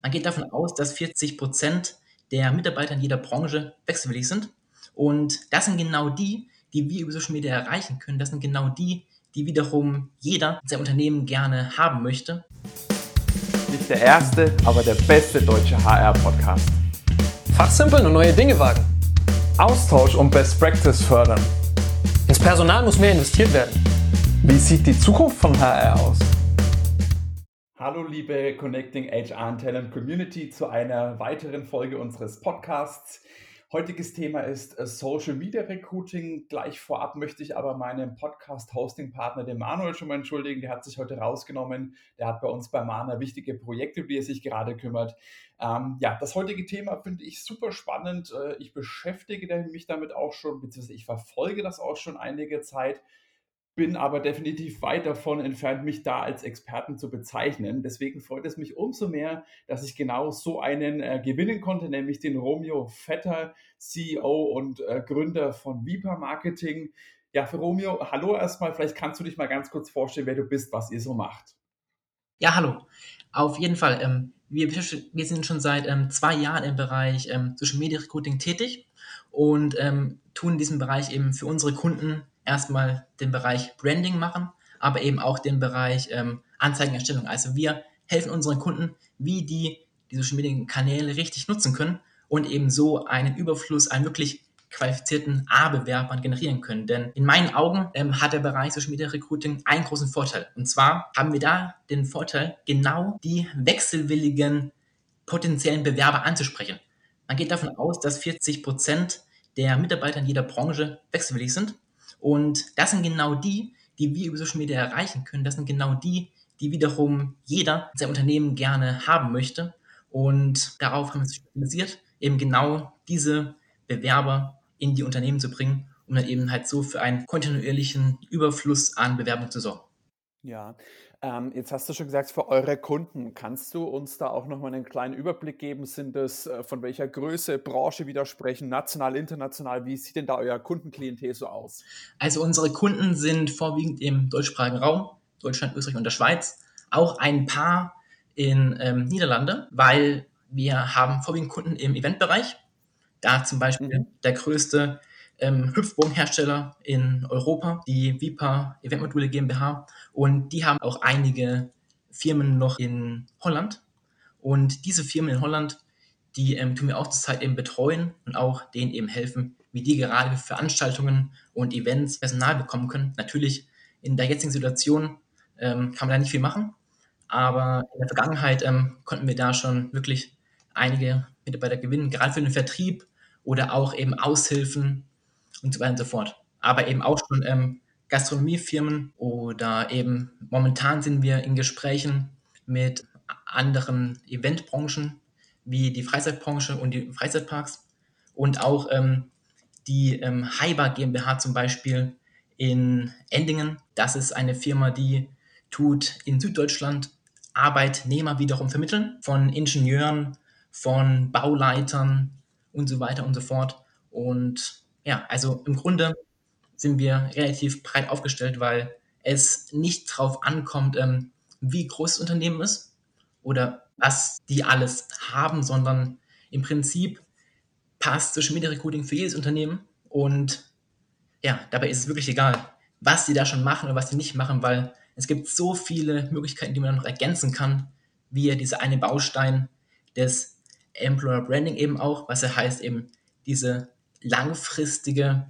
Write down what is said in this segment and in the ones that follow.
Man geht davon aus, dass 40 Prozent der Mitarbeiter in jeder Branche wechselwillig sind. Und das sind genau die, die wir über Social Media erreichen können. Das sind genau die, die wiederum jeder in seinem Unternehmen gerne haben möchte. Nicht der erste, aber der beste deutsche HR-Podcast. Fachsimpeln und neue Dinge wagen. Austausch und Best Practice fördern. Ins Personal muss mehr investiert werden. Wie sieht die Zukunft von HR aus? Hallo liebe Connecting HR and Talent Community zu einer weiteren Folge unseres Podcasts. Heutiges Thema ist äh, Social Media Recruiting. Gleich vorab möchte ich aber meinen Podcast-Hosting-Partner, den Manuel, schon mal entschuldigen. Der hat sich heute rausgenommen. Der hat bei uns bei Mana wichtige Projekte, um die er sich gerade kümmert. Ähm, ja, das heutige Thema finde ich super spannend. Äh, ich beschäftige mich damit auch schon, beziehungsweise ich verfolge das auch schon einige Zeit bin aber definitiv weit davon entfernt, mich da als Experten zu bezeichnen. Deswegen freut es mich umso mehr, dass ich genau so einen äh, gewinnen konnte, nämlich den Romeo Vetter, CEO und äh, Gründer von Vipa Marketing. Ja, für Romeo, hallo erstmal. Vielleicht kannst du dich mal ganz kurz vorstellen, wer du bist, was ihr so macht. Ja, hallo. Auf jeden Fall. Ähm, wir, wir, sind schon seit ähm, zwei Jahren im Bereich ähm, Social Media Recruiting tätig und ähm, tun in diesem Bereich eben für unsere Kunden erstmal den Bereich Branding machen, aber eben auch den Bereich ähm, Anzeigenerstellung. Also wir helfen unseren Kunden, wie die die Social Media Kanäle richtig nutzen können und eben so einen Überfluss an wirklich qualifizierten A-Bewerbern generieren können. Denn in meinen Augen ähm, hat der Bereich Social Media Recruiting einen großen Vorteil. Und zwar haben wir da den Vorteil, genau die wechselwilligen potenziellen Bewerber anzusprechen. Man geht davon aus, dass 40 Prozent der Mitarbeiter in jeder Branche wechselwillig sind. Und das sind genau die, die wir über Social Media erreichen können. Das sind genau die, die wiederum jeder in seinem Unternehmen gerne haben möchte. Und darauf haben wir uns spezialisiert, eben genau diese Bewerber in die Unternehmen zu bringen, um dann eben halt so für einen kontinuierlichen Überfluss an Bewerbung zu sorgen. Ja, ähm, jetzt hast du schon gesagt, für eure Kunden, kannst du uns da auch nochmal einen kleinen Überblick geben? Sind das äh, von welcher Größe, Branche widersprechen, national, international? Wie sieht denn da euer Kundenklientel so aus? Also unsere Kunden sind vorwiegend im deutschsprachigen Raum, Deutschland, Österreich und der Schweiz. Auch ein paar in ähm, Niederlande, weil wir haben vorwiegend Kunden im Eventbereich. Da zum Beispiel mhm. der größte ähm, Hüpfbogenhersteller in Europa, die Vipa Eventmodule GmbH. Und die haben auch einige Firmen noch in Holland. Und diese Firmen in Holland, die ähm, tun wir auch zurzeit eben betreuen und auch denen eben helfen, wie die gerade für Veranstaltungen und Events Personal bekommen können. Natürlich in der jetzigen Situation ähm, kann man da nicht viel machen, aber in der Vergangenheit ähm, konnten wir da schon wirklich einige Mitarbeiter gewinnen, gerade für den Vertrieb oder auch eben Aushilfen und so weiter und so fort. Aber eben auch schon ähm, Gastronomiefirmen oder eben momentan sind wir in Gesprächen mit anderen Eventbranchen wie die Freizeitbranche und die Freizeitparks und auch ähm, die ähm, Heiber GmbH zum Beispiel in Endingen. Das ist eine Firma, die tut in Süddeutschland Arbeitnehmer wiederum vermitteln von Ingenieuren, von Bauleitern und so weiter und so fort. Und ja, also im Grunde sind wir relativ breit aufgestellt, weil es nicht drauf ankommt, ähm, wie groß das Unternehmen ist oder was die alles haben, sondern im Prinzip passt Social Media Recruiting für jedes Unternehmen und ja, dabei ist es wirklich egal, was sie da schon machen oder was sie nicht machen, weil es gibt so viele Möglichkeiten, die man noch ergänzen kann, wie dieser eine Baustein des Employer Branding eben auch, was er heißt eben diese langfristige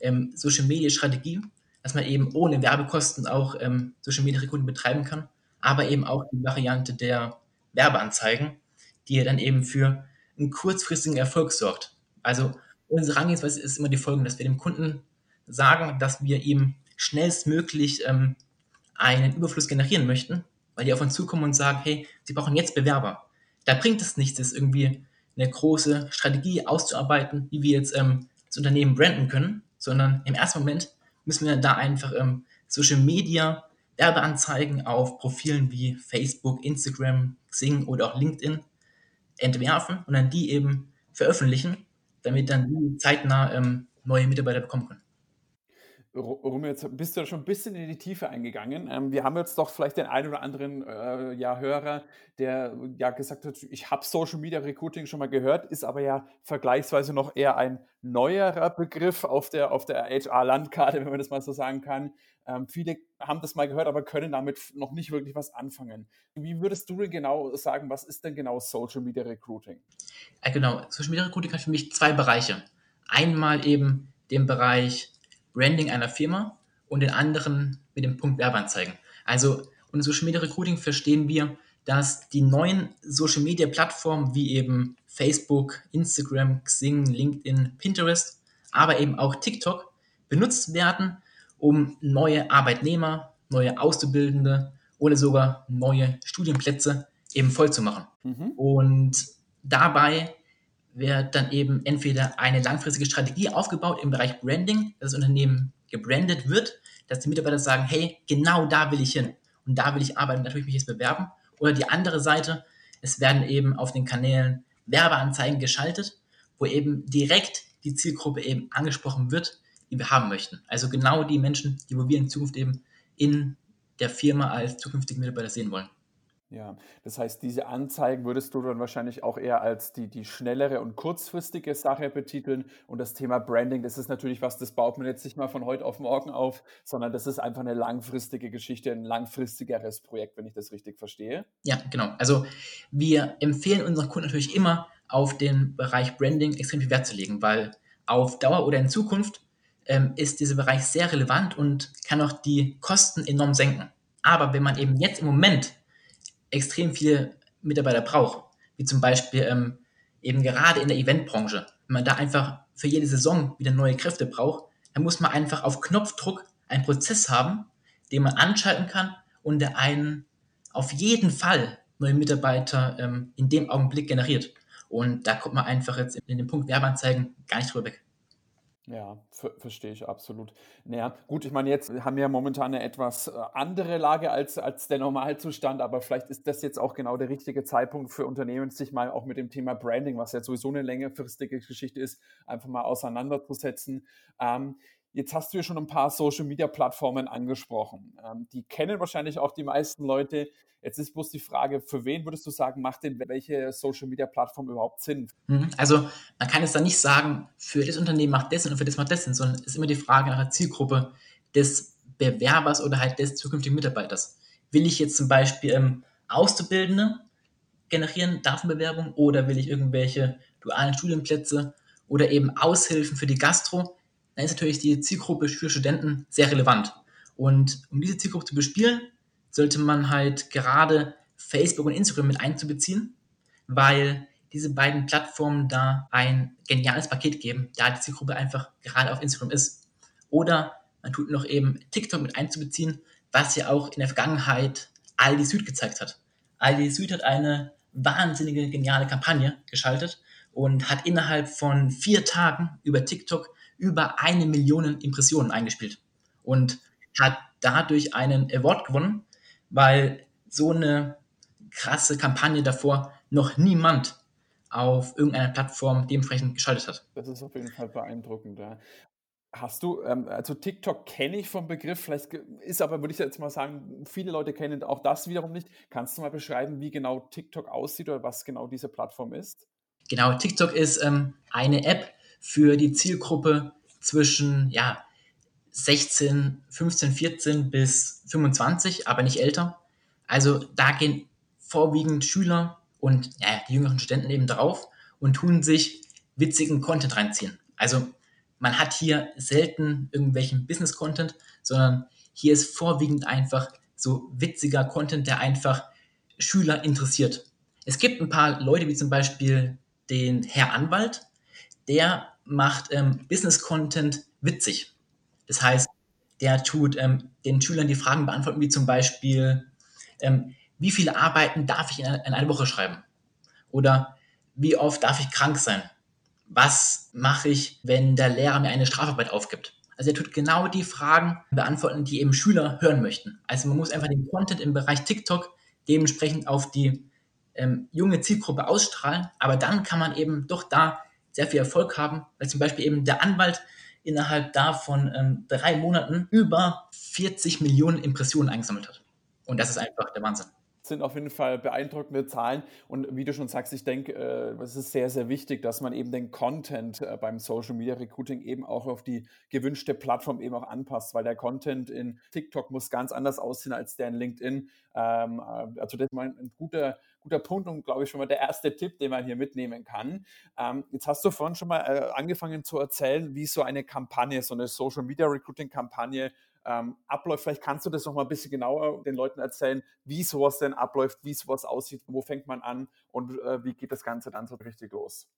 ähm, Social Media Strategie, dass man eben ohne Werbekosten auch ähm, Social Media Recruiting betreiben kann, aber eben auch die Variante der Werbeanzeigen, die dann eben für einen kurzfristigen Erfolg sorgt. Also unsere Herangehensweise ist immer die folgende, dass wir dem Kunden sagen, dass wir ihm schnellstmöglich ähm, einen Überfluss generieren möchten, weil die auf uns zukommen und sagen, hey, sie brauchen jetzt Bewerber. Da bringt es nichts, das irgendwie eine große Strategie auszuarbeiten, wie wir jetzt ähm, das Unternehmen branden können, sondern im ersten Moment müssen wir da einfach ähm, Social Media Werbeanzeigen auf Profilen wie Facebook, Instagram, Xing oder auch LinkedIn entwerfen und dann die eben veröffentlichen, damit dann die zeitnah ähm, neue Mitarbeiter bekommen können. Rum, jetzt bist du schon ein bisschen in die Tiefe eingegangen. Ähm, wir haben jetzt doch vielleicht den einen oder anderen äh, ja, Hörer, der ja gesagt hat, ich habe Social Media Recruiting schon mal gehört, ist aber ja vergleichsweise noch eher ein neuerer Begriff auf der, auf der HR-Landkarte, wenn man das mal so sagen kann. Ähm, viele haben das mal gehört, aber können damit noch nicht wirklich was anfangen. Wie würdest du denn genau sagen, was ist denn genau Social Media Recruiting? Ja, genau, Social Media Recruiting hat für mich zwei Bereiche. Einmal eben den Bereich Branding einer Firma und den anderen mit dem Punkt Werbeanzeigen. Also unter Social Media Recruiting verstehen wir, dass die neuen Social Media Plattformen wie eben Facebook, Instagram, Xing, LinkedIn, Pinterest, aber eben auch TikTok benutzt werden, um neue Arbeitnehmer, neue Auszubildende oder sogar neue Studienplätze eben voll zu machen. Mhm. Und dabei wird dann eben entweder eine langfristige Strategie aufgebaut im Bereich Branding, dass das Unternehmen gebrandet wird, dass die Mitarbeiter sagen, hey, genau da will ich hin und da will ich arbeiten, da will ich mich jetzt bewerben. Oder die andere Seite, es werden eben auf den Kanälen Werbeanzeigen geschaltet, wo eben direkt die Zielgruppe eben angesprochen wird, die wir haben möchten. Also genau die Menschen, die wir in Zukunft eben in der Firma als zukünftige Mitarbeiter sehen wollen. Ja, das heißt, diese Anzeigen würdest du dann wahrscheinlich auch eher als die, die schnellere und kurzfristige Sache betiteln. Und das Thema Branding, das ist natürlich was, das baut man jetzt nicht mal von heute auf morgen auf, sondern das ist einfach eine langfristige Geschichte, ein langfristigeres Projekt, wenn ich das richtig verstehe. Ja, genau. Also wir empfehlen unseren Kunden natürlich immer auf den Bereich Branding extrem viel Wert zu legen, weil auf Dauer oder in Zukunft ähm, ist dieser Bereich sehr relevant und kann auch die Kosten enorm senken. Aber wenn man eben jetzt im Moment extrem viele Mitarbeiter braucht, wie zum Beispiel ähm, eben gerade in der Eventbranche, wenn man da einfach für jede Saison wieder neue Kräfte braucht, dann muss man einfach auf Knopfdruck einen Prozess haben, den man anschalten kann und der einen auf jeden Fall neue Mitarbeiter ähm, in dem Augenblick generiert. Und da kommt man einfach jetzt in den Punkt Werbeanzeigen gar nicht drüber weg. Ja, ver verstehe ich absolut. Naja, gut, ich meine, jetzt haben wir ja momentan eine etwas äh, andere Lage als, als der Normalzustand, aber vielleicht ist das jetzt auch genau der richtige Zeitpunkt für Unternehmen, sich mal auch mit dem Thema Branding, was ja sowieso eine längerfristige Geschichte ist, einfach mal auseinanderzusetzen. Ähm, Jetzt hast du ja schon ein paar Social-Media-Plattformen angesprochen. Ähm, die kennen wahrscheinlich auch die meisten Leute. Jetzt ist bloß die Frage, für wen würdest du sagen, macht denn welche Social-Media-Plattform überhaupt Sinn? Mhm. Also man kann es da nicht sagen, für das Unternehmen macht das und für das macht das Sinn, sondern es ist immer die Frage nach der Zielgruppe des Bewerbers oder halt des zukünftigen Mitarbeiters. Will ich jetzt zum Beispiel ähm, Auszubildende generieren, davon Bewerbung, oder will ich irgendwelche dualen Studienplätze oder eben Aushilfen für die Gastro? Dann ist natürlich die Zielgruppe für Studenten sehr relevant. Und um diese Zielgruppe zu bespielen, sollte man halt gerade Facebook und Instagram mit einzubeziehen, weil diese beiden Plattformen da ein geniales Paket geben, da die Zielgruppe einfach gerade auf Instagram ist. Oder man tut noch eben TikTok mit einzubeziehen, was ja auch in der Vergangenheit Aldi Süd gezeigt hat. Aldi Süd hat eine wahnsinnige, geniale Kampagne geschaltet und hat innerhalb von vier Tagen über TikTok über eine Million Impressionen eingespielt und hat dadurch einen Award gewonnen, weil so eine krasse Kampagne davor noch niemand auf irgendeiner Plattform dementsprechend geschaltet hat. Das ist auf jeden Fall beeindruckend. Ja. Hast du, ähm, also TikTok kenne ich vom Begriff, vielleicht ist aber, würde ich jetzt mal sagen, viele Leute kennen auch das wiederum nicht. Kannst du mal beschreiben, wie genau TikTok aussieht oder was genau diese Plattform ist? Genau, TikTok ist ähm, eine App, für die Zielgruppe zwischen ja, 16, 15, 14 bis 25, aber nicht älter. Also da gehen vorwiegend Schüler und ja, die jüngeren Studenten eben drauf und tun sich witzigen Content reinziehen. Also man hat hier selten irgendwelchen Business-Content, sondern hier ist vorwiegend einfach so witziger Content, der einfach Schüler interessiert. Es gibt ein paar Leute, wie zum Beispiel den Herr Anwalt, der macht ähm, Business-Content witzig. Das heißt, der tut ähm, den Schülern die Fragen beantworten, wie zum Beispiel, ähm, wie viele Arbeiten darf ich in in einer Woche schreiben? Oder wie oft darf ich krank sein? Was mache ich, wenn der Lehrer mir eine Strafarbeit aufgibt? Also er tut genau die Fragen beantworten, die eben Schüler hören möchten. Also man muss einfach den Content im Bereich TikTok dementsprechend auf die ähm, junge Zielgruppe ausstrahlen, aber dann kann man eben doch da sehr viel Erfolg haben, weil zum Beispiel eben der Anwalt innerhalb davon ähm, drei Monaten über 40 Millionen Impressionen eingesammelt hat. Und das ist einfach der Wahnsinn sind auf jeden Fall beeindruckende Zahlen. Und wie du schon sagst, ich denke, äh, es ist sehr, sehr wichtig, dass man eben den Content äh, beim Social Media Recruiting eben auch auf die gewünschte Plattform eben auch anpasst, weil der Content in TikTok muss ganz anders aussehen als der in LinkedIn. Ähm, äh, also das ist ein guter, guter Punkt und glaube ich schon mal der erste Tipp, den man hier mitnehmen kann. Ähm, jetzt hast du vorhin schon mal äh, angefangen zu erzählen, wie so eine Kampagne, so eine Social Media Recruiting Kampagne ähm, abläuft. Vielleicht kannst du das noch mal ein bisschen genauer den Leuten erzählen, wie sowas denn abläuft, wie sowas aussieht, wo fängt man an und äh, wie geht das Ganze dann so richtig los?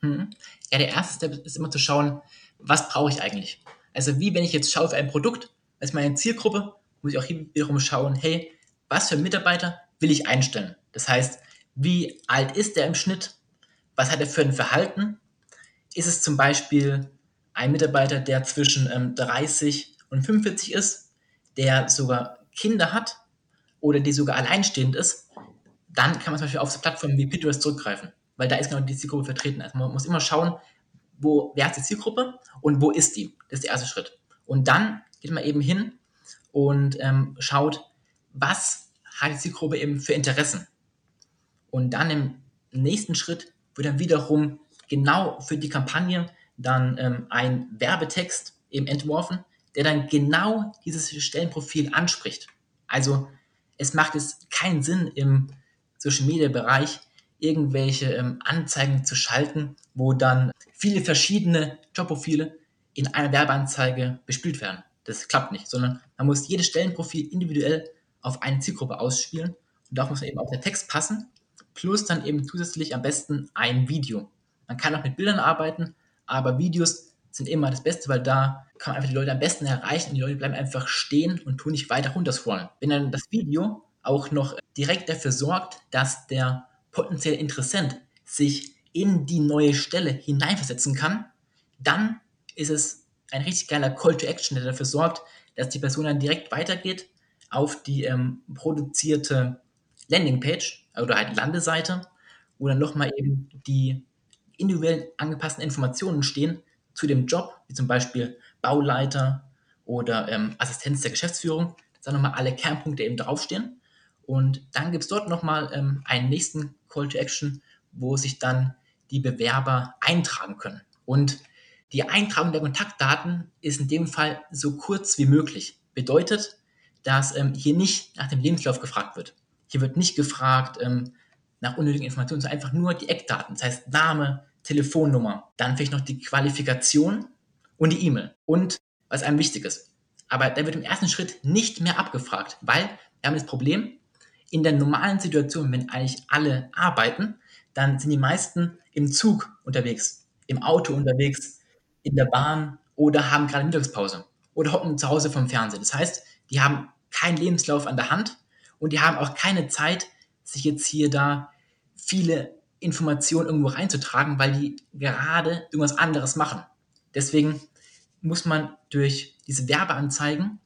Hm. Ja, der erste Step ist immer zu schauen, was brauche ich eigentlich? Also wie wenn ich jetzt schaue für ein Produkt, als meine Zielgruppe, muss ich auch wiederum schauen, hey, was für Mitarbeiter will ich einstellen? Das heißt, wie alt ist der im Schnitt? Was hat er für ein Verhalten? Ist es zum Beispiel ein Mitarbeiter, der zwischen ähm, 30 und 45 ist, der sogar Kinder hat oder die sogar alleinstehend ist, dann kann man zum Beispiel auf so Plattformen wie Pinterest zurückgreifen, weil da ist genau die Zielgruppe vertreten. Also man muss immer schauen, wo, wer ist die Zielgruppe und wo ist die? Das ist der erste Schritt. Und dann geht man eben hin und ähm, schaut, was hat die Zielgruppe eben für Interessen. Und dann im nächsten Schritt wird dann wiederum genau für die Kampagne dann ähm, ein Werbetext eben entworfen, der dann genau dieses Stellenprofil anspricht. Also es macht es keinen Sinn im Social Media Bereich irgendwelche ähm, Anzeigen zu schalten, wo dann viele verschiedene Jobprofile in einer Werbeanzeige bespielt werden. Das klappt nicht, sondern man muss jedes Stellenprofil individuell auf eine Zielgruppe ausspielen und da muss eben auch der Text passen, plus dann eben zusätzlich am besten ein Video. Man kann auch mit Bildern arbeiten, aber Videos sind immer das Beste, weil da kann man einfach die Leute am besten erreichen und die Leute bleiben einfach stehen und tun nicht weiter runterscrollen. Wenn dann das Video auch noch direkt dafür sorgt, dass der potenzielle Interessent sich in die neue Stelle hineinversetzen kann, dann ist es ein richtig geiler Call to Action, der dafür sorgt, dass die Person dann direkt weitergeht auf die ähm, produzierte Landingpage oder halt Landeseite, wo dann nochmal eben die individuell angepassten Informationen stehen zu dem Job, wie zum Beispiel Bauleiter oder ähm, Assistenz der Geschäftsführung, dass da nochmal alle Kernpunkte eben draufstehen. Und dann gibt es dort nochmal ähm, einen nächsten Call to Action, wo sich dann die Bewerber eintragen können. Und die Eintragung der Kontaktdaten ist in dem Fall so kurz wie möglich. Bedeutet, dass ähm, hier nicht nach dem Lebenslauf gefragt wird. Hier wird nicht gefragt, ähm, nach unnötigen Informationen, sondern einfach nur die Eckdaten. Das heißt Name, Telefonnummer, dann vielleicht noch die Qualifikation und die E-Mail und was einem wichtig ist. Aber da wird im ersten Schritt nicht mehr abgefragt, weil wir haben das Problem, in der normalen Situation, wenn eigentlich alle arbeiten, dann sind die meisten im Zug unterwegs, im Auto unterwegs, in der Bahn oder haben gerade Mittagspause oder hocken zu Hause vom Fernsehen. Das heißt, die haben keinen Lebenslauf an der Hand und die haben auch keine Zeit, sich jetzt hier da viele Informationen irgendwo reinzutragen, weil die gerade irgendwas anderes machen. Deswegen muss man durch diese Werbeanzeigen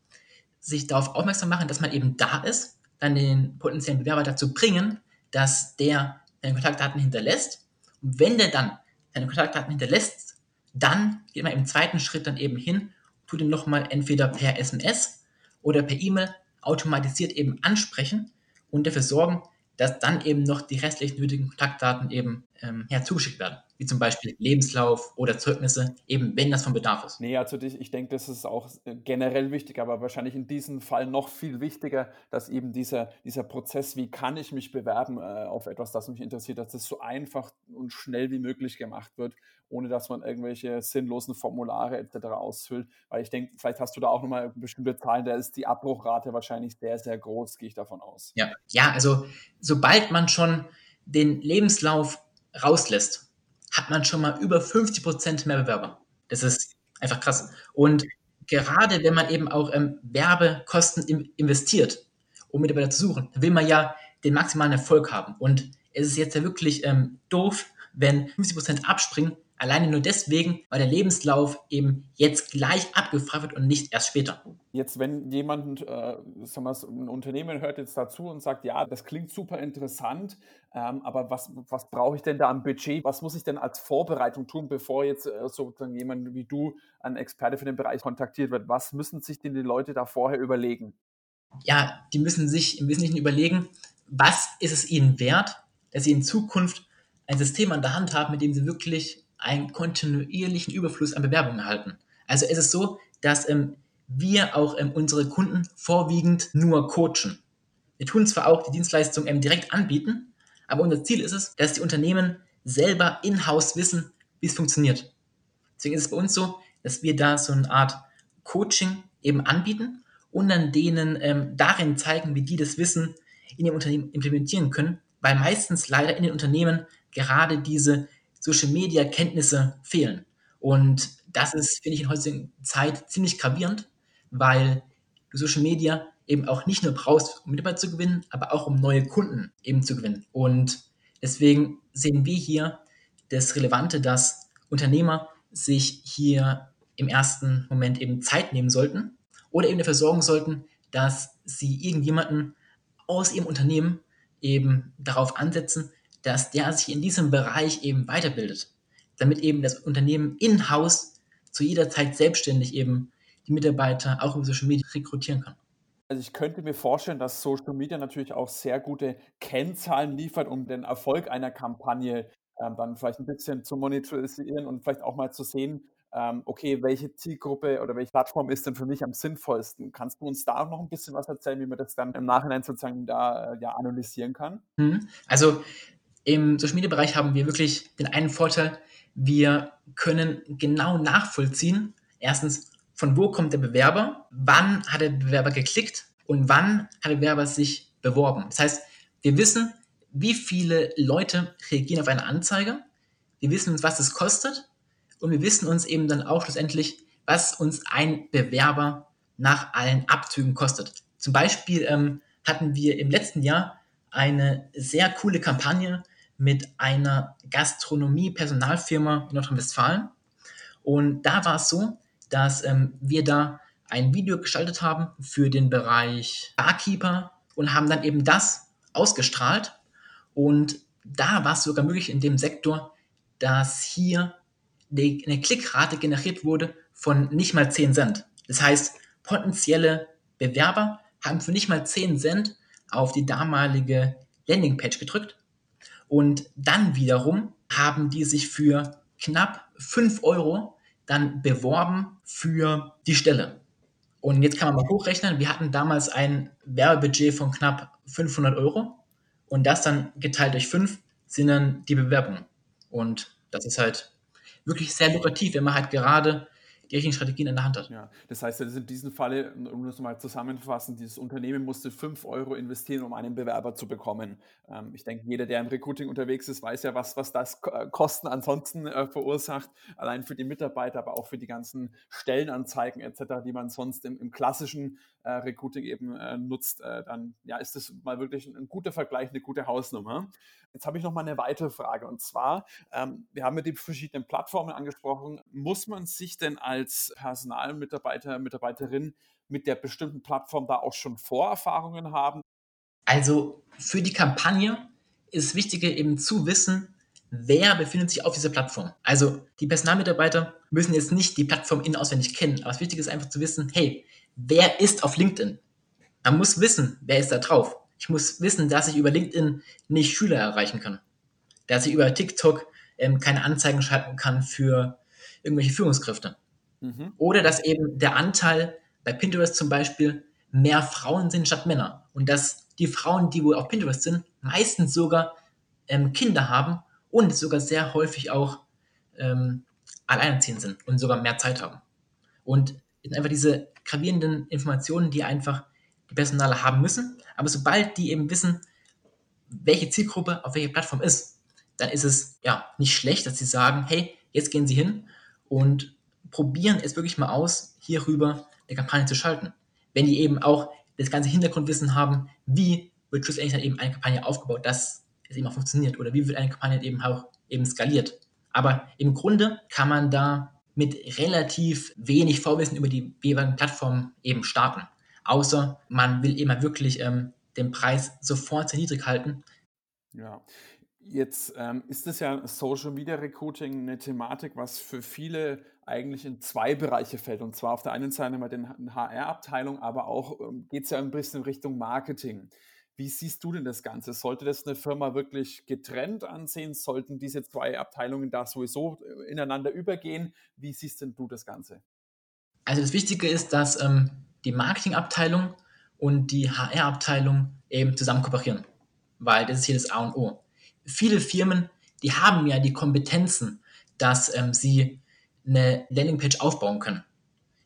sich darauf aufmerksam machen, dass man eben da ist, dann den potenziellen Bewerber dazu bringen, dass der seine Kontaktdaten hinterlässt. Und wenn der dann seine Kontaktdaten hinterlässt, dann geht man im zweiten Schritt dann eben hin, tut ihn nochmal entweder per SMS oder per E-Mail automatisiert eben ansprechen und dafür sorgen, dass dann eben noch die restlichen nötigen Kontaktdaten eben ähm, ja, zugeschickt werden, wie zum Beispiel Lebenslauf oder Zeugnisse, eben wenn das von Bedarf ist. Nee, also ich denke, das ist auch generell wichtig, aber wahrscheinlich in diesem Fall noch viel wichtiger, dass eben dieser, dieser Prozess, wie kann ich mich bewerben äh, auf etwas, das mich interessiert, dass das so einfach und schnell wie möglich gemacht wird, ohne dass man irgendwelche sinnlosen Formulare etc. ausfüllt. Weil ich denke, vielleicht hast du da auch nochmal bestimmte Zahlen, da ist die Abbruchrate wahrscheinlich sehr, sehr groß, gehe ich davon aus. Ja, ja also sobald man schon den Lebenslauf rauslässt, hat man schon mal über 50 Prozent mehr Bewerber. Das ist einfach krass. Und gerade wenn man eben auch ähm, Werbekosten im, investiert, um Mitarbeiter zu suchen, will man ja den maximalen Erfolg haben. Und es ist jetzt ja wirklich ähm, doof, wenn 50 Prozent abspringen, Alleine nur deswegen, weil der Lebenslauf eben jetzt gleich abgefragt wird und nicht erst später. Jetzt, wenn jemand, äh, sagen wir, ein Unternehmen hört jetzt dazu und sagt, ja, das klingt super interessant, ähm, aber was, was brauche ich denn da am Budget? Was muss ich denn als Vorbereitung tun, bevor jetzt äh, sozusagen jemand wie du, ein Experte für den Bereich, kontaktiert wird? Was müssen sich denn die Leute da vorher überlegen? Ja, die müssen sich im Wesentlichen überlegen, was ist es ihnen wert, dass sie in Zukunft ein System an der Hand haben, mit dem sie wirklich einen kontinuierlichen Überfluss an Bewerbungen erhalten. Also es ist so, dass ähm, wir auch ähm, unsere Kunden vorwiegend nur coachen. Wir tun zwar auch die Dienstleistung ähm, direkt anbieten, aber unser Ziel ist es, dass die Unternehmen selber in-house wissen, wie es funktioniert. Deswegen ist es bei uns so, dass wir da so eine Art Coaching eben anbieten und dann denen ähm, darin zeigen, wie die das Wissen in ihrem Unternehmen implementieren können, weil meistens leider in den Unternehmen gerade diese Social Media Kenntnisse fehlen. Und das ist, finde ich, in heutiger Zeit ziemlich gravierend, weil du Social Media eben auch nicht nur brauchst, um Mitarbeiter zu gewinnen, aber auch um neue Kunden eben zu gewinnen. Und deswegen sehen wir hier das Relevante, dass Unternehmer sich hier im ersten Moment eben Zeit nehmen sollten oder eben dafür sorgen sollten, dass sie irgendjemanden aus ihrem Unternehmen eben darauf ansetzen, dass der sich in diesem Bereich eben weiterbildet, damit eben das Unternehmen in-house zu jeder Zeit selbstständig eben die Mitarbeiter auch über Social Media rekrutieren kann. Also ich könnte mir vorstellen, dass Social Media natürlich auch sehr gute Kennzahlen liefert, um den Erfolg einer Kampagne ähm, dann vielleicht ein bisschen zu monetarisieren und vielleicht auch mal zu sehen, ähm, okay, welche Zielgruppe oder welche Plattform ist denn für mich am sinnvollsten? Kannst du uns da noch ein bisschen was erzählen, wie man das dann im Nachhinein sozusagen da äh, ja analysieren kann? Mhm. Also im Social Media Bereich haben wir wirklich den einen Vorteil, wir können genau nachvollziehen, erstens, von wo kommt der Bewerber, wann hat der Bewerber geklickt und wann hat der Bewerber sich beworben. Das heißt, wir wissen, wie viele Leute reagieren auf eine Anzeige, wir wissen uns, was es kostet und wir wissen uns eben dann auch schlussendlich, was uns ein Bewerber nach allen Abzügen kostet. Zum Beispiel ähm, hatten wir im letzten Jahr eine sehr coole Kampagne mit einer Gastronomie-Personalfirma in Nordrhein-Westfalen. Und da war es so, dass ähm, wir da ein Video gestaltet haben für den Bereich Barkeeper und haben dann eben das ausgestrahlt. Und da war es sogar möglich in dem Sektor, dass hier eine Klickrate generiert wurde von nicht mal 10 Cent. Das heißt, potenzielle Bewerber haben für nicht mal 10 Cent auf die damalige Landingpage gedrückt und dann wiederum haben die sich für knapp 5 Euro dann beworben für die Stelle. Und jetzt kann man mal hochrechnen, wir hatten damals ein Werbebudget von knapp 500 Euro und das dann geteilt durch 5 sind dann die Bewerbungen. Und das ist halt wirklich sehr lukrativ, wenn man halt gerade die richtigen Strategien in der Hand hat. Ja, das heißt, in diesem Falle, um das mal zusammenzufassen, dieses Unternehmen musste 5 Euro investieren, um einen Bewerber zu bekommen. Ähm, ich denke, jeder, der im Recruiting unterwegs ist, weiß ja, was, was das äh, Kosten ansonsten äh, verursacht, allein für die Mitarbeiter, aber auch für die ganzen Stellenanzeigen etc., die man sonst im, im klassischen äh, Recruiting eben äh, nutzt. Äh, dann ja, ist das mal wirklich ein, ein guter Vergleich, eine gute Hausnummer. Jetzt habe ich noch mal eine weitere Frage und zwar, ähm, wir haben ja die verschiedenen Plattformen angesprochen. Muss man sich denn als Personalmitarbeiter, Mitarbeiterin mit der bestimmten Plattform da auch schon Vorerfahrungen haben? Also für die Kampagne ist wichtiger eben zu wissen, wer befindet sich auf dieser Plattform. Also die Personalmitarbeiter müssen jetzt nicht die Plattform in auswendig kennen, aber das Wichtige ist einfach zu wissen, hey, wer ist auf LinkedIn? Man muss wissen, wer ist da drauf. Ich muss wissen, dass ich über LinkedIn nicht Schüler erreichen kann. Dass ich über TikTok ähm, keine Anzeigen schalten kann für irgendwelche Führungskräfte. Mhm. Oder dass eben der Anteil bei Pinterest zum Beispiel mehr Frauen sind statt Männer. Und dass die Frauen, die wohl auf Pinterest sind, meistens sogar ähm, Kinder haben und sogar sehr häufig auch ähm, alleinerziehend sind und sogar mehr Zeit haben. Und einfach diese gravierenden Informationen, die einfach die Personale haben müssen. Aber sobald die eben wissen, welche Zielgruppe auf welcher Plattform ist, dann ist es ja nicht schlecht, dass sie sagen, hey, jetzt gehen Sie hin und probieren es wirklich mal aus, hierüber eine Kampagne zu schalten. Wenn die eben auch das ganze Hintergrundwissen haben, wie wird schlussendlich dann eben eine Kampagne aufgebaut, dass es eben auch funktioniert oder wie wird eine Kampagne eben auch eben skaliert. Aber im Grunde kann man da mit relativ wenig Vorwissen über die jeweiligen Plattformen eben starten. Außer man will immer wirklich ähm, den Preis sofort sehr niedrig halten. Ja, Jetzt ähm, ist es ja Social Media Recruiting eine Thematik, was für viele eigentlich in zwei Bereiche fällt. Und zwar auf der einen Seite mal den HR-Abteilung, aber auch ähm, geht es ja ein bisschen Richtung Marketing. Wie siehst du denn das Ganze? Sollte das eine Firma wirklich getrennt ansehen? Sollten diese zwei Abteilungen da sowieso äh, ineinander übergehen? Wie siehst denn du das Ganze? Also das Wichtige ist, dass ähm, die Marketingabteilung und die HR-Abteilung eben zusammen kooperieren, weil das ist hier das A und O viele Firmen, die haben ja die Kompetenzen, dass ähm, sie eine Landingpage aufbauen können.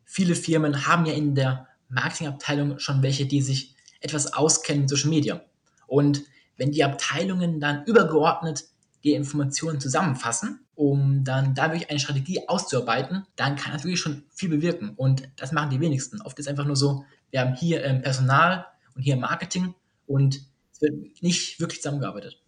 Viele Firmen haben ja in der Marketingabteilung schon welche, die sich etwas auskennen in Social Media. Und wenn die Abteilungen dann übergeordnet die Informationen zusammenfassen, um dann dadurch eine Strategie auszuarbeiten, dann kann das wirklich schon viel bewirken. Und das machen die wenigsten. Oft ist es einfach nur so, wir haben hier ähm, Personal und hier Marketing und es wird nicht wirklich zusammengearbeitet.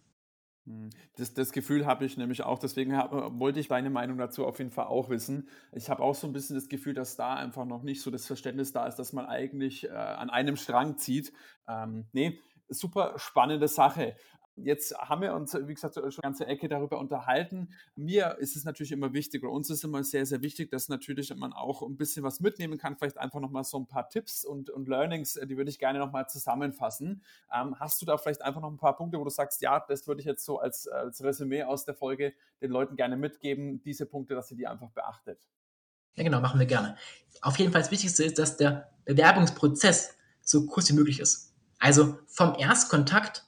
Hm. Das, das Gefühl habe ich nämlich auch, deswegen hab, wollte ich deine Meinung dazu auf jeden Fall auch wissen. Ich habe auch so ein bisschen das Gefühl, dass da einfach noch nicht so das Verständnis da ist, dass man eigentlich äh, an einem Strang zieht. Ähm, nee, super spannende Sache. Jetzt haben wir uns, wie gesagt, schon eine ganze Ecke darüber unterhalten. Mir ist es natürlich immer wichtig, oder uns ist immer sehr, sehr wichtig, dass natürlich man auch ein bisschen was mitnehmen kann. Vielleicht einfach nochmal so ein paar Tipps und, und Learnings, äh, die würde ich gerne nochmal zusammenfassen. Ähm, hast du da vielleicht einfach noch ein paar Punkte, wo du sagst, ja, das würde ich jetzt so als, als Resümee aus der Folge den Leuten gerne mitgeben, diese Punkte, dass sie die einfach beachtet? Ja, genau, machen wir gerne. Auf jeden Fall das Wichtigste ist, dass der Bewerbungsprozess so kurz wie möglich ist. Also vom Erstkontakt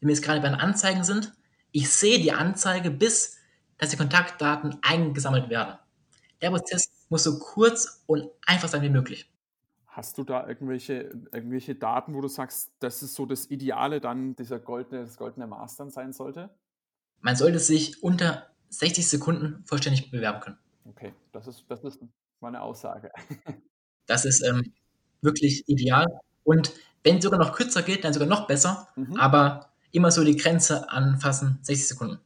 wenn wir jetzt gerade bei den Anzeigen sind, ich sehe die Anzeige, bis dass die Kontaktdaten eingesammelt werden. Der Prozess muss so kurz und einfach sein wie möglich. Hast du da irgendwelche, irgendwelche Daten, wo du sagst, das ist so das Ideale dann dieser goldene, das goldene Maß sein sollte? Man sollte sich unter 60 Sekunden vollständig bewerben können. Okay, das ist, das ist meine Aussage. das ist ähm, wirklich ideal. Und wenn es sogar noch kürzer geht, dann sogar noch besser. Mhm. Aber immer so die Grenze anfassen, 60 Sekunden.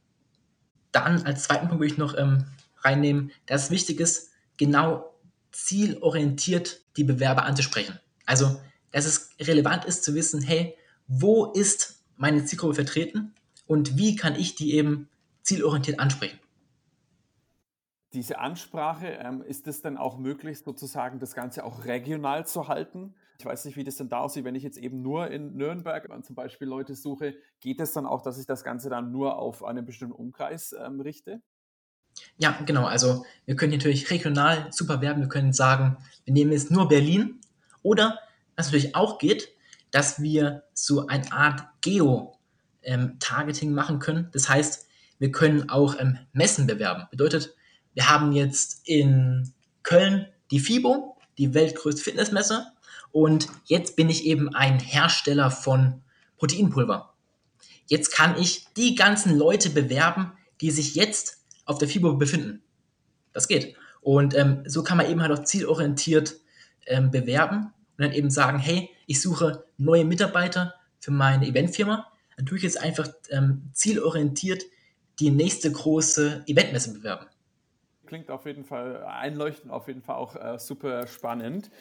Dann als zweiten Punkt würde ich noch ähm, reinnehmen, dass wichtig ist, genau zielorientiert die Bewerber anzusprechen. Also, dass es relevant ist zu wissen, hey, wo ist meine Zielgruppe vertreten und wie kann ich die eben zielorientiert ansprechen diese Ansprache, ähm, ist es dann auch möglich, sozusagen das Ganze auch regional zu halten? Ich weiß nicht, wie das denn da aussieht, wenn ich jetzt eben nur in Nürnberg zum Beispiel Leute suche, geht es dann auch, dass ich das Ganze dann nur auf einen bestimmten Umkreis ähm, richte? Ja, genau. Also wir können natürlich regional super werben. Wir können sagen, wir nehmen jetzt nur Berlin. Oder was natürlich auch geht, dass wir so eine Art Geo-Targeting ähm, machen können. Das heißt, wir können auch ähm, Messen bewerben. Bedeutet, wir haben jetzt in Köln die FIBO, die weltgrößte Fitnessmesse. Und jetzt bin ich eben ein Hersteller von Proteinpulver. Jetzt kann ich die ganzen Leute bewerben, die sich jetzt auf der FIBO befinden. Das geht. Und ähm, so kann man eben halt auch zielorientiert ähm, bewerben und dann eben sagen, hey, ich suche neue Mitarbeiter für meine Eventfirma. Dann tue ich jetzt einfach ähm, zielorientiert die nächste große Eventmesse bewerben klingt auf jeden Fall einleuchtend, auf jeden Fall auch äh, super spannend.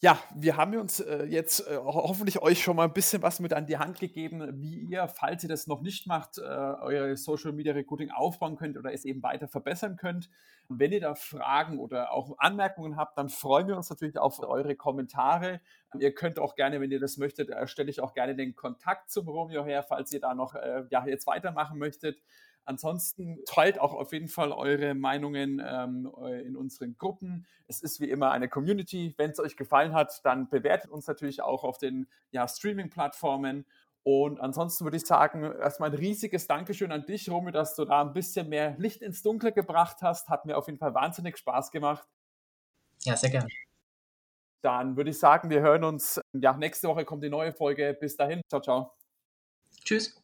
Ja, wir haben uns äh, jetzt äh, hoffentlich euch schon mal ein bisschen was mit an die Hand gegeben, wie ihr, falls ihr das noch nicht macht, äh, euer Social Media Recruiting aufbauen könnt oder es eben weiter verbessern könnt. Wenn ihr da Fragen oder auch Anmerkungen habt, dann freuen wir uns natürlich auf eure Kommentare. Ihr könnt auch gerne, wenn ihr das möchtet, erstelle ich auch gerne den Kontakt zum Romeo her, falls ihr da noch ja, jetzt weitermachen möchtet. Ansonsten teilt auch auf jeden Fall eure Meinungen ähm, in unseren Gruppen. Es ist wie immer eine Community. Wenn es euch gefallen hat, dann bewertet uns natürlich auch auf den ja, Streaming-Plattformen. Und ansonsten würde ich sagen, erstmal ein riesiges Dankeschön an dich, Romy, dass du da ein bisschen mehr Licht ins Dunkle gebracht hast. Hat mir auf jeden Fall wahnsinnig Spaß gemacht. Ja, sehr gerne. Dann würde ich sagen, wir hören uns. Ja, nächste Woche kommt die neue Folge. Bis dahin. Ciao, ciao. Tschüss.